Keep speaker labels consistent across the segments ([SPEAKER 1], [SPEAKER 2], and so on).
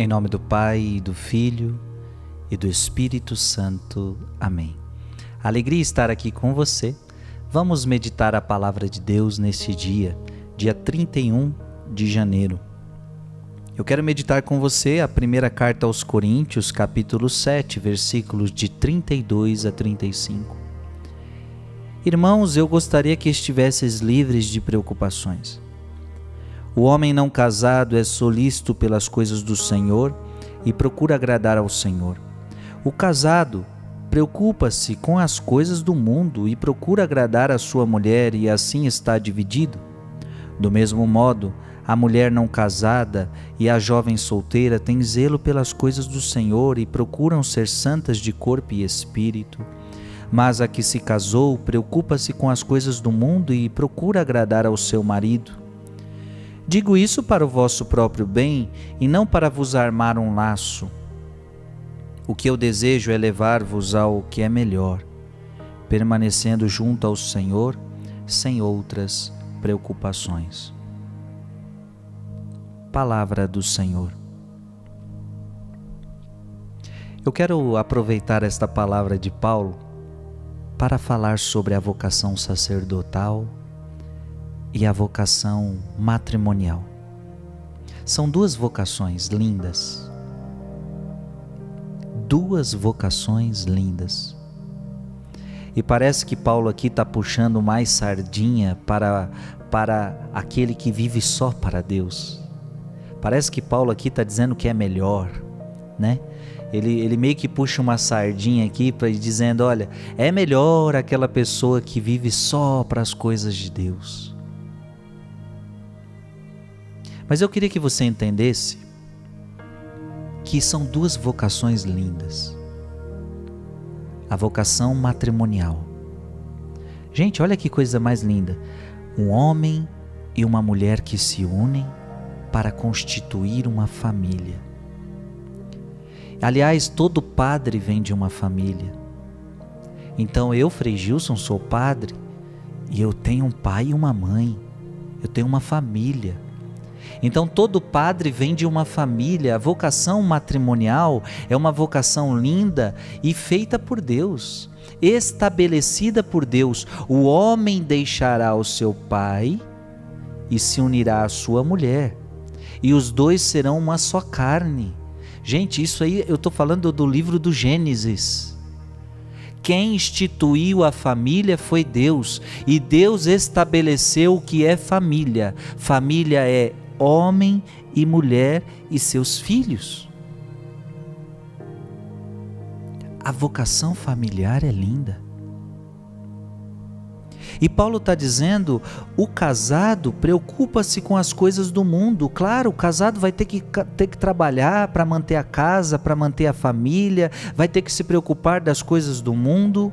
[SPEAKER 1] Em nome do Pai, e do Filho e do Espírito Santo. Amém. Alegria estar aqui com você. Vamos meditar a palavra de Deus neste dia, dia 31 de janeiro. Eu quero meditar com você a primeira carta aos Coríntios, capítulo 7, versículos de 32 a 35. Irmãos, eu gostaria que estivesses livres de preocupações. O homem não casado é solícito pelas coisas do Senhor e procura agradar ao Senhor. O casado preocupa-se com as coisas do mundo e procura agradar a sua mulher e assim está dividido. Do mesmo modo, a mulher não casada e a jovem solteira têm zelo pelas coisas do Senhor e procuram ser santas de corpo e espírito. Mas a que se casou preocupa-se com as coisas do mundo e procura agradar ao seu marido. Digo isso para o vosso próprio bem e não para vos armar um laço. O que eu desejo é levar-vos ao que é melhor, permanecendo junto ao Senhor sem outras preocupações. Palavra do Senhor. Eu quero aproveitar esta palavra de Paulo para falar sobre a vocação sacerdotal e a vocação matrimonial. São duas vocações lindas. Duas vocações lindas. E parece que Paulo aqui está puxando mais sardinha para, para aquele que vive só para Deus. Parece que Paulo aqui está dizendo que é melhor, né? Ele, ele meio que puxa uma sardinha aqui para dizendo, olha, é melhor aquela pessoa que vive só para as coisas de Deus. Mas eu queria que você entendesse que são duas vocações lindas. A vocação matrimonial. Gente, olha que coisa mais linda. Um homem e uma mulher que se unem para constituir uma família. Aliás, todo padre vem de uma família. Então eu, Frei Gilson, sou padre e eu tenho um pai e uma mãe. Eu tenho uma família. Então, todo padre vem de uma família. A vocação matrimonial é uma vocação linda e feita por Deus, estabelecida por Deus. O homem deixará o seu pai e se unirá à sua mulher, e os dois serão uma só carne. Gente, isso aí eu estou falando do livro do Gênesis. Quem instituiu a família foi Deus, e Deus estabeleceu o que é família. Família é homem e mulher e seus filhos. A vocação familiar é linda. E Paulo está dizendo: o casado preocupa-se com as coisas do mundo. Claro, o casado vai ter que, ter que trabalhar para manter a casa, para manter a família, vai ter que se preocupar das coisas do mundo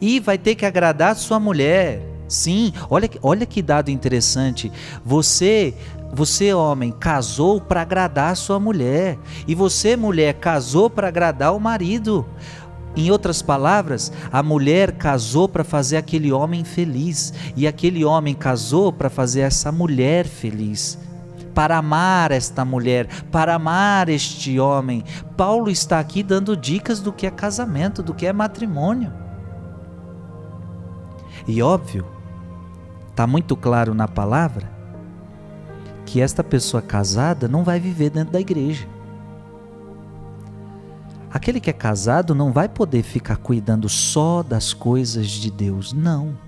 [SPEAKER 1] e vai ter que agradar sua mulher. Sim, olha, olha que dado interessante. Você você, homem, casou para agradar sua mulher, e você, mulher, casou para agradar o marido. Em outras palavras, a mulher casou para fazer aquele homem feliz, e aquele homem casou para fazer essa mulher feliz. Para amar esta mulher, para amar este homem. Paulo está aqui dando dicas do que é casamento, do que é matrimônio. E óbvio, está muito claro na palavra que esta pessoa casada não vai viver dentro da igreja. Aquele que é casado não vai poder ficar cuidando só das coisas de Deus, não.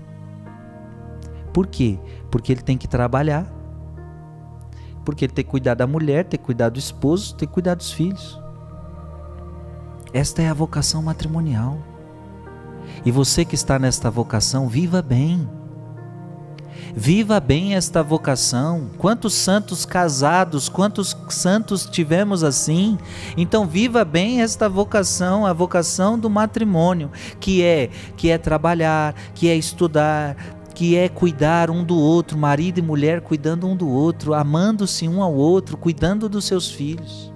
[SPEAKER 1] Por quê? Porque ele tem que trabalhar. Porque ele tem que cuidar da mulher, tem que cuidar do esposo, tem que cuidar dos filhos. Esta é a vocação matrimonial. E você que está nesta vocação, viva bem. Viva bem esta vocação. Quantos santos casados, quantos santos tivemos assim? Então viva bem esta vocação, a vocação do matrimônio, que é que é trabalhar, que é estudar, que é cuidar um do outro, marido e mulher cuidando um do outro, amando-se um ao outro, cuidando dos seus filhos.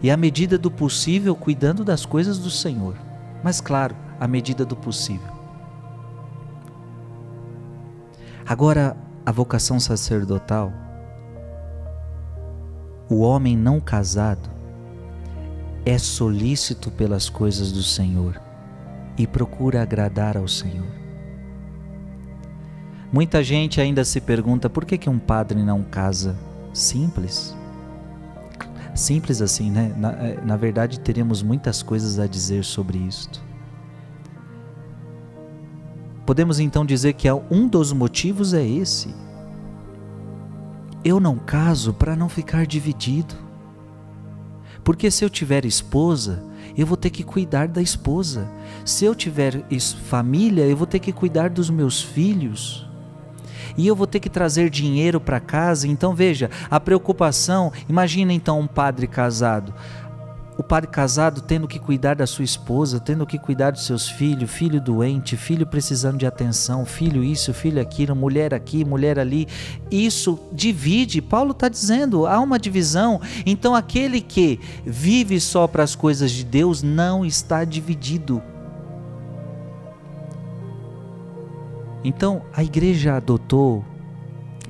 [SPEAKER 1] E à medida do possível, cuidando das coisas do Senhor. Mas claro, à medida do possível. Agora, a vocação sacerdotal o homem não casado é solícito pelas coisas do Senhor e procura agradar ao Senhor. Muita gente ainda se pergunta por que, que um padre não casa simples? Simples assim, né? Na, eh, na verdade, teremos muitas coisas a dizer sobre isto. Podemos então dizer que um dos motivos é esse. Eu não caso para não ficar dividido. Porque se eu tiver esposa, eu vou ter que cuidar da esposa. Se eu tiver família, eu vou ter que cuidar dos meus filhos. E eu vou ter que trazer dinheiro para casa. Então veja, a preocupação, imagina então um padre casado o padre casado tendo que cuidar da sua esposa, tendo que cuidar dos seus filhos, filho doente, filho precisando de atenção, filho isso, filho aquilo, mulher aqui, mulher ali. Isso divide. Paulo está dizendo, há uma divisão. Então aquele que vive só para as coisas de Deus não está dividido. Então a igreja adotou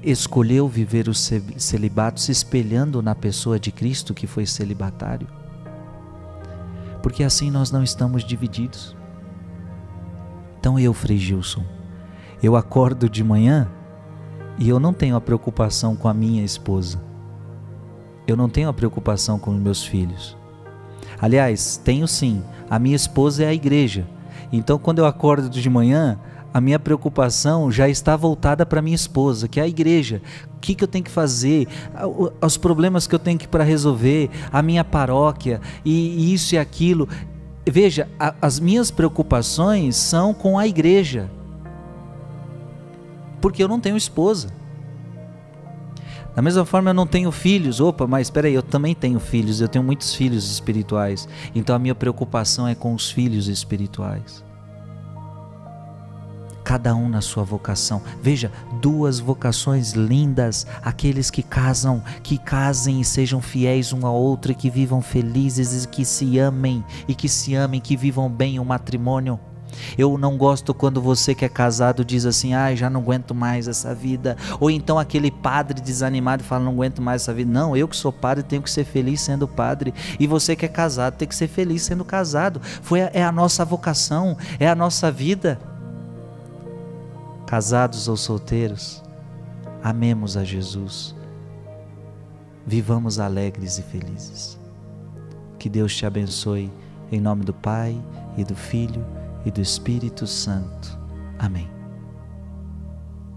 [SPEAKER 1] escolheu viver o celibato se espelhando na pessoa de Cristo que foi celibatário porque assim nós não estamos divididos. Então eu, Frei Gilson, eu acordo de manhã e eu não tenho a preocupação com a minha esposa. Eu não tenho a preocupação com os meus filhos. Aliás, tenho sim. A minha esposa é a igreja. Então, quando eu acordo de manhã, a minha preocupação já está voltada para minha esposa, que é a igreja. O que, que eu tenho que fazer, os problemas que eu tenho que para resolver, a minha paróquia e isso e aquilo. Veja, a, as minhas preocupações são com a igreja, porque eu não tenho esposa. Da mesma forma, eu não tenho filhos. Opa, mas espera aí, eu também tenho filhos. Eu tenho muitos filhos espirituais. Então a minha preocupação é com os filhos espirituais cada um na sua vocação. Veja, duas vocações lindas, aqueles que casam, que casem e sejam fiéis um ao outro e que vivam felizes e que se amem e que se amem, que vivam bem o matrimônio. Eu não gosto quando você que é casado diz assim: "Ai, ah, já não aguento mais essa vida". Ou então aquele padre desanimado fala: "Não aguento mais essa vida". Não, eu que sou padre tenho que ser feliz sendo padre. E você que é casado tem que ser feliz sendo casado. Foi é a nossa vocação, é a nossa vida casados ou solteiros, amemos a Jesus, vivamos alegres e felizes. Que Deus te abençoe, em nome do Pai e do Filho e do Espírito Santo. Amém.